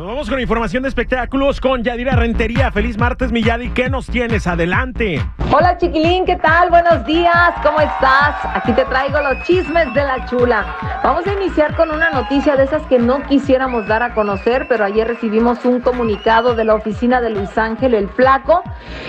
Nos vamos con información de espectáculos con Yadira Rentería. Feliz martes, mi Yadi. ¿Qué nos tienes? Adelante. Hola, chiquilín. ¿Qué tal? Buenos días. ¿Cómo estás? Aquí te traigo los chismes de la chula. Vamos a iniciar con una noticia de esas que no quisiéramos dar a conocer, pero ayer recibimos un comunicado de la oficina de Luis Ángel, el flaco.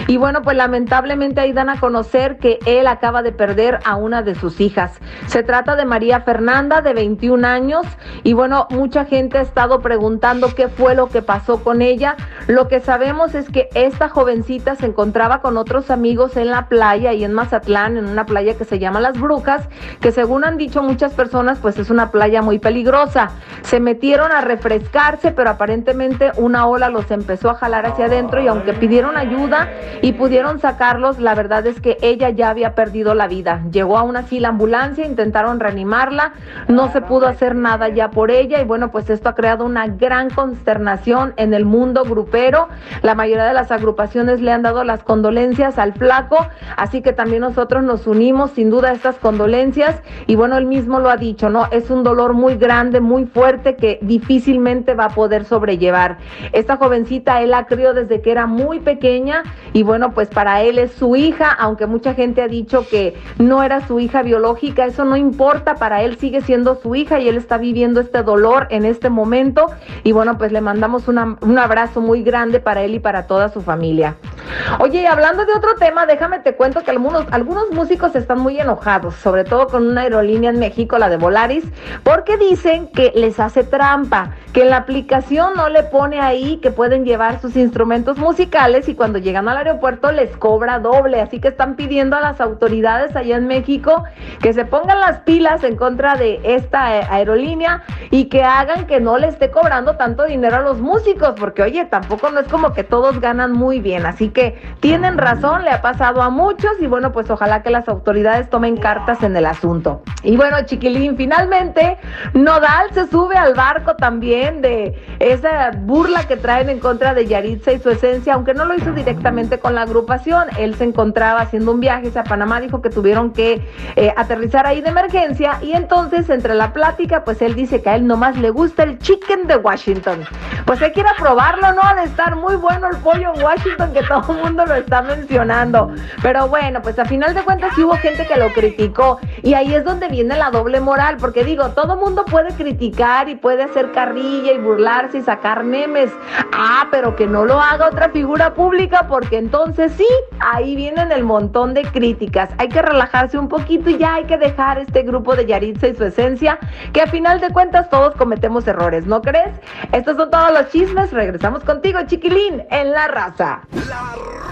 Y bueno, pues lamentablemente ahí dan a conocer que él acaba de perder a una de sus hijas. Se trata de María Fernanda, de 21 años. Y bueno, mucha gente ha estado preguntando qué fue lo que pasó con ella. Lo que sabemos es que esta jovencita se encontraba con otros amigos en la playa y en Mazatlán, en una playa que se llama Las Brujas, que según han dicho muchas personas, pues es una playa muy peligrosa. Se metieron a refrescarse, pero aparentemente una ola los empezó a jalar hacia adentro y aunque pidieron ayuda y pudieron sacarlos, la verdad es que ella ya había perdido la vida. Llegó a una fila ambulancia, intentaron reanimarla, no se pudo hacer nada ya por ella y bueno, pues esto ha creado una gran consternación en el mundo grupero. La mayoría de las agrupaciones le han dado las condolencias al flaco, así que también nosotros nos unimos sin duda a estas condolencias y bueno, él mismo lo ha dicho, ¿no? Es un dolor muy grande, muy fuerte que difícilmente va a poder sobrellevar. Esta jovencita él la crió desde que era muy pequeña y bueno, pues para él es su hija, aunque mucha gente ha dicho que no era su hija biológica, eso no importa, para él sigue siendo su hija y él está viviendo este dolor en este momento y bueno, pues le mandamos un abrazo muy grande para él y para toda su familia. Oye, y hablando de otro tema, déjame te cuento que algunos, algunos músicos están muy enojados, sobre todo con una aerolínea en México, la de Volaris, porque dicen que les hace trampa, que en la aplicación no le pone ahí que pueden llevar sus instrumentos musicales y cuando llegan al aeropuerto les cobra doble. Así que están pidiendo a las autoridades allá en México que se pongan las pilas en contra de esta aerolínea y que hagan que no le esté cobrando tanto dinero a los músicos, porque oye, tampoco no es como que todos ganan muy bien. Así que tienen razón, le ha pasado a muchos y bueno, pues ojalá que las autoridades tomen cartas en el asunto. Y bueno, chiquilín, finalmente Nodal se sube al barco también de esa burla que traen en contra de Yaritza y su esencia, aunque no lo hizo directamente con la agrupación. Él se encontraba haciendo un viaje a Panamá, dijo que tuvieron que eh, aterrizar ahí de emergencia y entonces entre la plática, pues él dice que a él nomás le gusta el chicken de Washington. Pues ir a probarlo, ¿no? Ha de estar muy bueno el pollo en Washington que todo el mundo lo está mencionando. Pero bueno, pues a final de cuentas sí hubo gente que lo criticó y ahí es donde viene la doble moral, porque digo, todo mundo puede criticar y puede hacer carrilla y burlarse y sacar memes. Ah, pero que no lo haga otra figura pública porque entonces sí, ahí vienen el montón de críticas. Hay que relajarse un poquito y ya hay que dejar este grupo de Yaritza y su esencia, que a final de cuentas todos cometemos errores, ¿no crees? Estos son todos los chismes. Regresamos contigo, chiquilín, en La Raza. La Raza.